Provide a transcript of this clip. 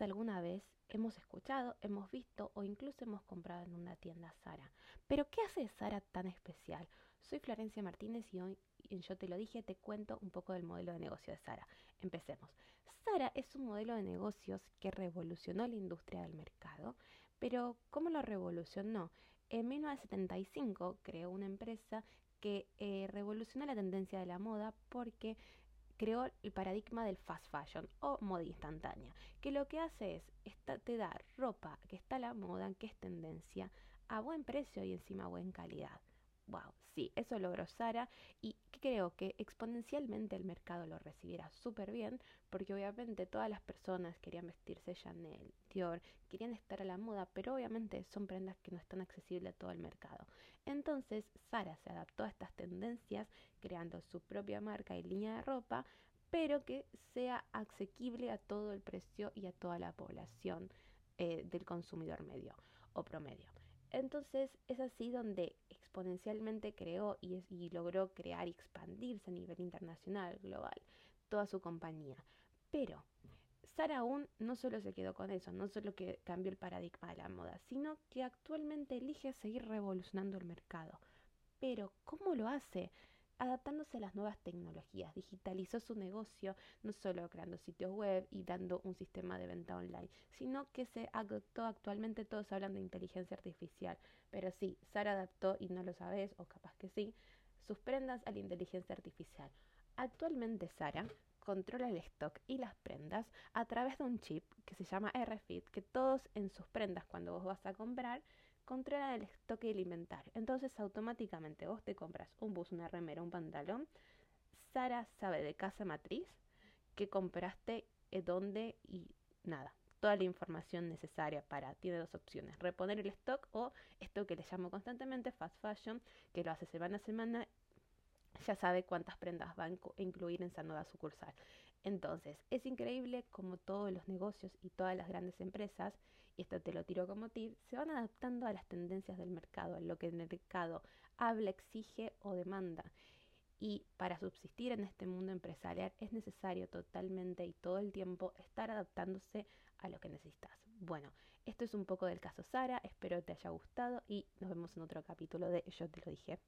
Alguna vez hemos escuchado, hemos visto o incluso hemos comprado en una tienda Sara. Pero ¿qué hace Sara tan especial? Soy Florencia Martínez y hoy Yo Te Lo Dije te cuento un poco del modelo de negocio de Sara. Empecemos. Sara es un modelo de negocios que revolucionó la industria del mercado, pero ¿cómo lo revolucionó? En 1975 creó una empresa que eh, revolucionó la tendencia de la moda porque creó el paradigma del fast fashion o moda instantánea, que lo que hace es te da ropa que está a la moda, que es tendencia, a buen precio y encima a buena calidad. Wow, sí, eso logró Sara y creo que exponencialmente el mercado lo recibirá súper bien porque obviamente todas las personas querían vestirse Chanel, Dior, querían estar a la moda, pero obviamente son prendas que no están accesibles a todo el mercado. Entonces Sara se adaptó a estas tendencias creando su propia marca y línea de ropa, pero que sea asequible a todo el precio y a toda la población eh, del consumidor medio o promedio. Entonces es así donde exponencialmente creó y, logró crear y expandirse a nivel internacional, global, toda su compañía. Pero Sara aún no solo se quedó con eso, no solo que cambió el paradigma de la moda, sino que actualmente elige seguir revolucionando el mercado. Pero, ¿cómo lo hace? Adaptándose a las nuevas tecnologías, digitalizó su negocio, no solo creando sitios web y dando un sistema de venta online, sino que se adaptó actualmente, todos hablan de inteligencia artificial, pero sí, Sara adaptó, y no lo sabes, o capaz que sí, sus prendas a la inteligencia artificial. Actualmente Sara controla el stock y las prendas a través de un chip que se llama RFID, que todos en sus prendas cuando vos vas a comprar controla el stock alimentario. Entonces automáticamente vos te compras un bus, una remera, un pantalón. Sara sabe de casa matriz que compraste, eh, dónde y nada. Toda la información necesaria para, tiene dos opciones, reponer el stock o esto que le llamo constantemente fast fashion, que lo hace semana a semana ya sabe cuántas prendas va a incluir en esa nueva sucursal. Entonces, es increíble como todos los negocios y todas las grandes empresas, y esto te lo tiro como tip, se van adaptando a las tendencias del mercado, a lo que el mercado habla, exige o demanda. Y para subsistir en este mundo empresarial es necesario totalmente y todo el tiempo estar adaptándose a lo que necesitas. Bueno, esto es un poco del caso Sara, espero te haya gustado y nos vemos en otro capítulo de Yo te lo dije.